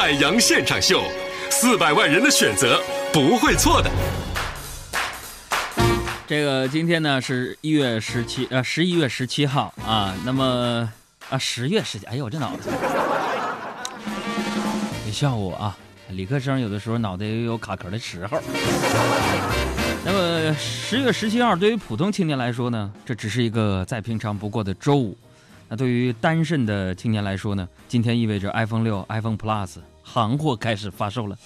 海洋现场秀，四百万人的选择不会错的。这个今天呢是一月十七，呃，十一月十七号啊。那么啊，十月十七，哎呦，我这脑子，别笑我啊！理科生有的时候脑袋也有卡壳的时候。那么十月十七号对于普通青年来说呢，这只是一个再平常不过的周五。那对于单身的青年来说呢，今天意味着 iPhone 六、iPhone Plus 行货开始发售了。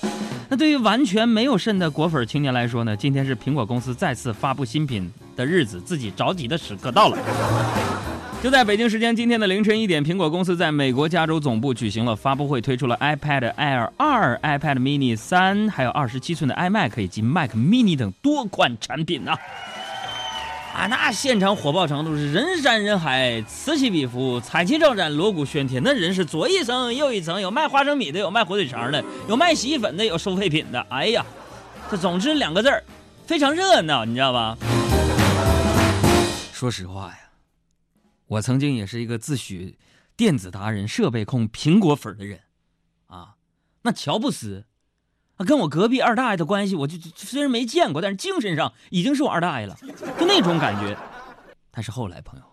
那对于完全没有肾的果粉青年来说呢，今天是苹果公司再次发布新品的日子，自己着急的时刻到了。就在北京时间今天的凌晨一点，苹果公司在美国加州总部举行了发布会，推出了 iPad Air 二、iPad Mini 三，还有二十七寸的 iMac 以及 Mac Mini 等多款产品呢。啊那现场火爆程度是人山人海，此起彼伏，彩旗招展，锣鼓喧天。那人是左一层右一层，有卖花生米的，有卖火腿肠的，有卖洗衣粉的，有收废品的。哎呀，这总之两个字儿，非常热闹，你知道吧？说实话呀，我曾经也是一个自诩电子达人、设备控、苹果粉的人，啊，那乔布斯。啊，跟我隔壁二大爷的关系，我就虽然没见过，但是精神上已经是我二大爷了，就那种感觉。但是后来，朋友，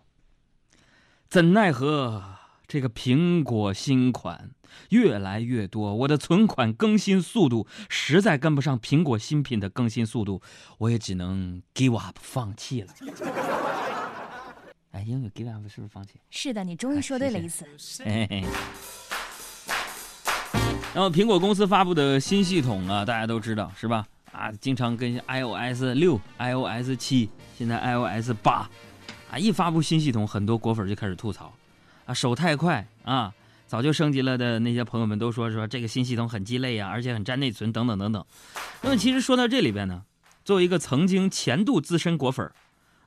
怎奈何这个苹果新款越来越多，我的存款更新速度实在跟不上苹果新品的更新速度，我也只能 give up 放弃了。哎，英语 give up 是不是放弃？是的，你终于说对了一次。嘿嘿。然后苹果公司发布的新系统啊，大家都知道是吧？啊，经常跟 iOS 六、iOS 七，现在 iOS 八，啊，一发布新系统，很多果粉就开始吐槽，啊，手太快啊，早就升级了的那些朋友们都说说这个新系统很鸡肋呀，而且很占内存等等等等。那么其实说到这里边呢，作为一个曾经前度资深果粉，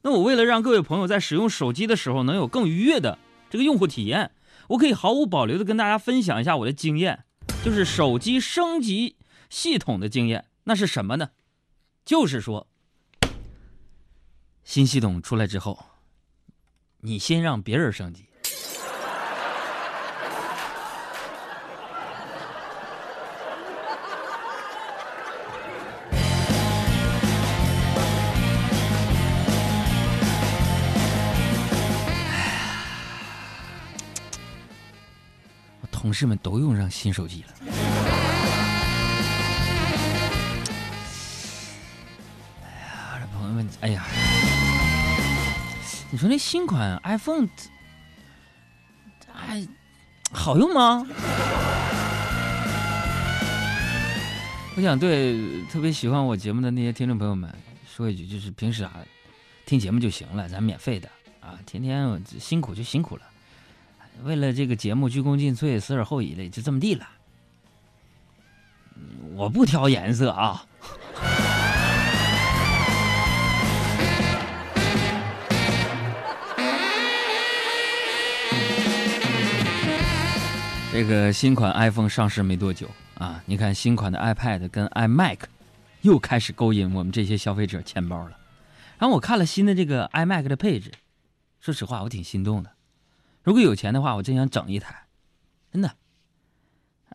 那我为了让各位朋友在使用手机的时候能有更愉悦的这个用户体验，我可以毫无保留的跟大家分享一下我的经验。就是手机升级系统的经验，那是什么呢？就是说，新系统出来之后，你先让别人升级。同事们都用上新手机了。哎呀，这朋友们，哎呀，你说那新款 iPhone，哎，好用吗？我想对特别喜欢我节目的那些听众朋友们说一句，就是平时啊，听节目就行了，咱免费的啊，天天辛苦就辛苦了。为了这个节目鞠躬尽瘁、死而后已的，就这么地了。我不挑颜色啊。这个新款 iPhone 上市没多久啊，你看新款的 iPad 跟 iMac 又开始勾引我们这些消费者钱包了。然后我看了新的这个 iMac 的配置，说实话，我挺心动的。如果有钱的话，我真想整一台，真的。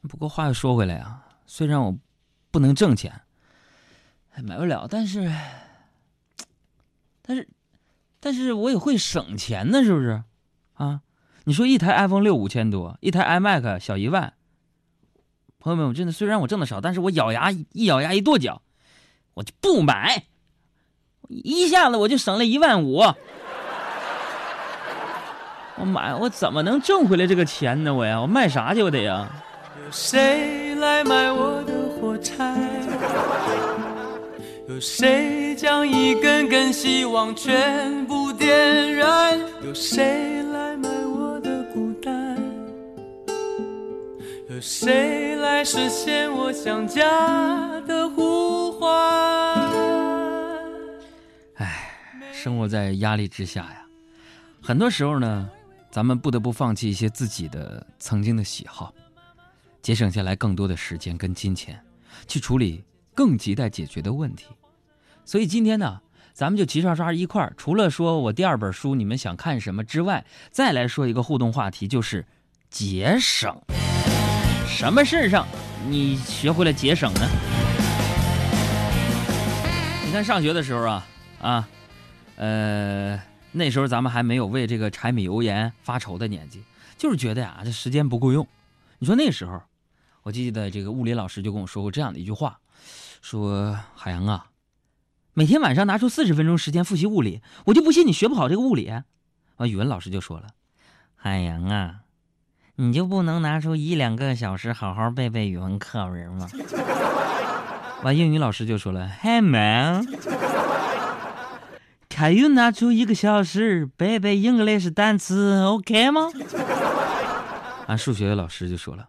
不过话又说回来啊，虽然我不能挣钱，买不了，但是，但是，但是我也会省钱呢，是不是？啊，你说一台 iPhone 六五千多，一台 iMac 小一万。朋友们，我真的虽然我挣的少，但是我咬牙一咬牙一跺脚，我就不买，一下子我就省了一万五。我买，我怎么能挣回来这个钱呢？我呀，我卖啥去？我得呀。有谁来买我的火柴？有谁将一根根希望全部点燃？有谁来买我的孤单？有谁来实现我想家的呼唤？哎，生活在压力之下呀，很多时候呢。咱们不得不放弃一些自己的曾经的喜好，节省下来更多的时间跟金钱，去处理更亟待解决的问题。所以今天呢，咱们就齐刷刷一块儿，除了说我第二本书你们想看什么之外，再来说一个互动话题，就是节省。什么事儿上你学会了节省呢？你看上学的时候啊啊，呃，那时候咱们还没有为这个柴米油盐发愁的年纪，就是觉得呀，这时间不够用。你说那时候，我记得这个物理老师就跟我说过这样的一句话，说海洋啊，每天晚上拿出四十分钟时间复习物理，我就不信你学不好这个物理。完，语文老师就说了，海洋啊。你就不能拿出一两个小时好好背背语文课文吗？完，英语老师就说了：“Hey man man，can you 拿出一个小时背背 English 单词，OK 吗？”俺数学老师就说了：“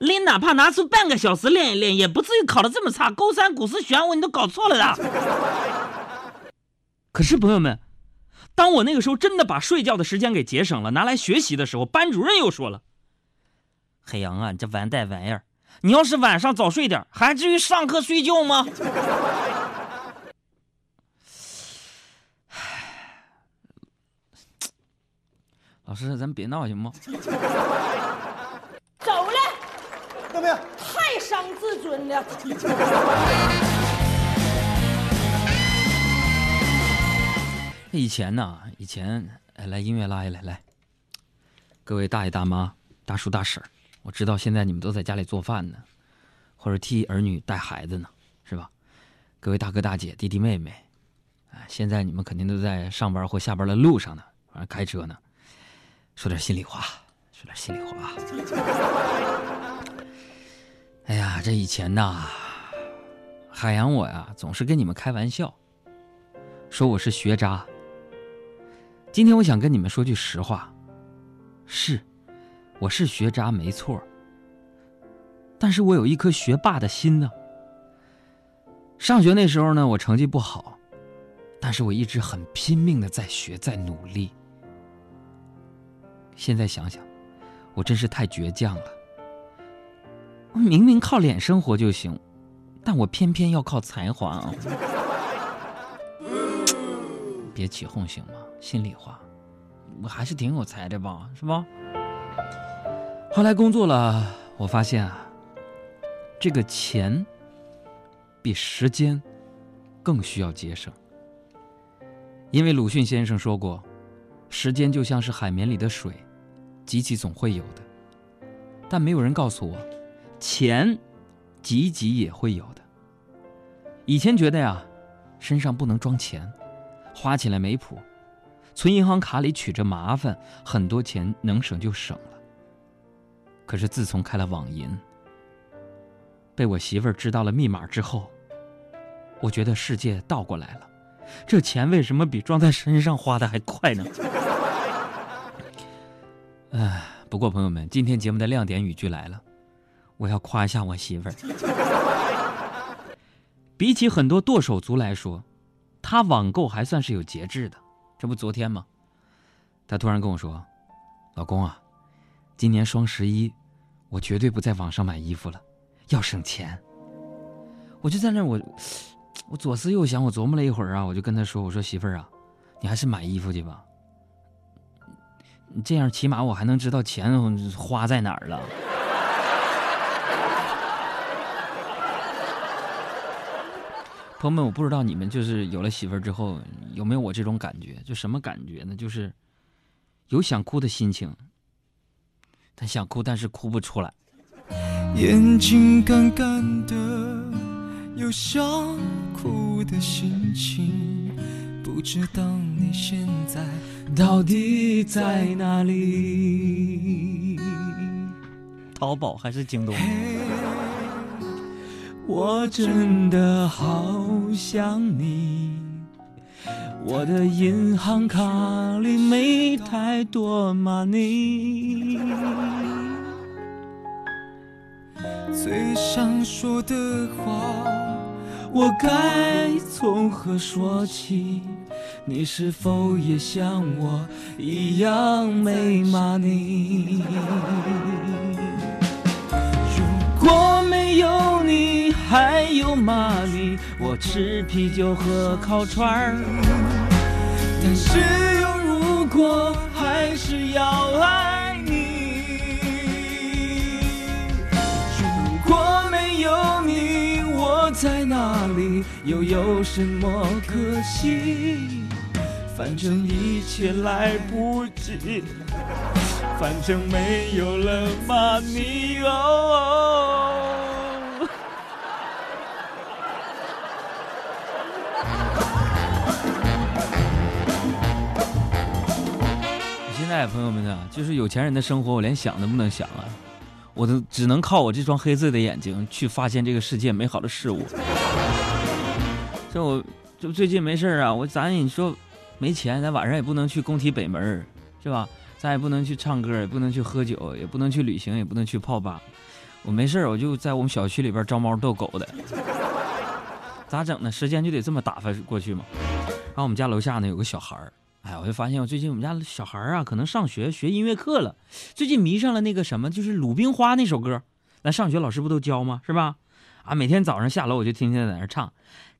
你哪怕拿出半个小时练一练，也不至于考得这么差。勾三股四弦五你都搞错了的。”可是朋友们，当我那个时候真的把睡觉的时间给节省了，拿来学习的时候，班主任又说了。海洋啊，你这完蛋玩意儿！你要是晚上早睡点，还至于上课睡觉吗？老师，咱别闹行吗？走了，怎么样？太伤自尊了。以前呢，以前，哎，来音乐拉下来，来，各位大爷大妈、大叔大婶。我知道现在你们都在家里做饭呢，或者替儿女带孩子呢，是吧？各位大哥大姐、弟弟妹妹，啊，现在你们肯定都在上班或下班的路上呢，反正开车呢。说点心里话，说点心里话。哎呀，这以前呐，海洋我呀总是跟你们开玩笑，说我是学渣。今天我想跟你们说句实话，是。我是学渣没错，但是我有一颗学霸的心呢。上学那时候呢，我成绩不好，但是我一直很拼命的在学，在努力。现在想想，我真是太倔强了。我明明靠脸生活就行，但我偏偏要靠才华啊！别起哄行吗？心里话，我还是挺有才的吧，是吧？后来工作了，我发现啊，这个钱比时间更需要节省。因为鲁迅先生说过，时间就像是海绵里的水，挤挤总会有的。但没有人告诉我，钱挤挤也会有的。以前觉得呀，身上不能装钱，花起来没谱，存银行卡里取着麻烦，很多钱能省就省了。可是自从开了网银，被我媳妇儿知道了密码之后，我觉得世界倒过来了。这钱为什么比装在身上花的还快呢？哎，不过朋友们，今天节目的亮点语句来了，我要夸一下我媳妇儿。比起很多剁手族来说，她网购还算是有节制的。这不昨天吗？她突然跟我说：“老公啊，今年双十一。”我绝对不在网上买衣服了，要省钱。我就在那我，我左思右想，我琢磨了一会儿啊，我就跟他说：“我说媳妇儿啊，你还是买衣服去吧，这样起码我还能知道钱花在哪儿了。”朋友们，我不知道你们就是有了媳妇儿之后有没有我这种感觉？就什么感觉呢？就是有想哭的心情。他想哭，但是哭不出来。眼睛干干的，有想哭的心情，不知道你现在到底在哪里？淘宝还是京东？我真的好想你，我的银行卡里没太多 money。最想说的话，我该从何说起？你是否也像我一样没骂你？如果没有你，还有玛丽，我吃啤酒喝烤串儿。但是有如果，还是要爱你。如果没有。在哪里，又有什么可惜？反正一切来不及，反正没有了嘛，你哦。现在朋友们呢，就是有钱人的生活，我连想都不能想啊，我都只能靠我这双黑色的眼睛去发现这个世界美好的事物。这我就最近没事啊，我咱你说没钱，咱晚上也不能去工体北门是吧？咱也不能去唱歌，也不能去喝酒，也不能去旅行，也不能去泡吧。我没事我就在我们小区里边招猫逗狗的。咋整呢？时间就得这么打发过去嘛。然后我们家楼下呢有个小孩儿。哎，我就发现我最近我们家小孩啊，可能上学学音乐课了，最近迷上了那个什么，就是《鲁冰花》那首歌。那上学老师不都教吗？是吧？啊，每天早上下楼我就天天在那唱。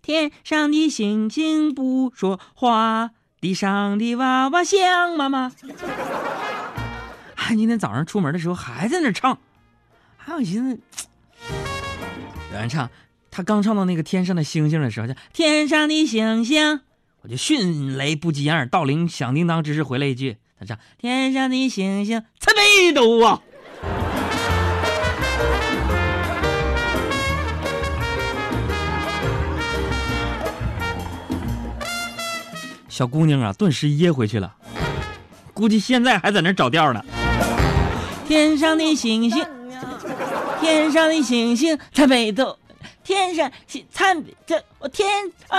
天上的星星不说话，地上的娃娃想妈妈。还今天早上出门的时候还在那唱。还我寻思，有人唱，他刚唱到那个天上的星星的时候，叫天上的星星。我就迅雷不及掩耳盗铃响叮当之时回来一句，他唱天上的星星参北斗啊！小姑娘啊，顿时噎回去了，估计现在还在那找调呢。天上的星星，天上的星星参北斗，天上星参这我天啊！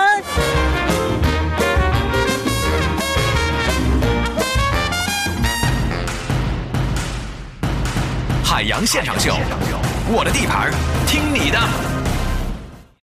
海洋现场秀，我的地盘，听你的。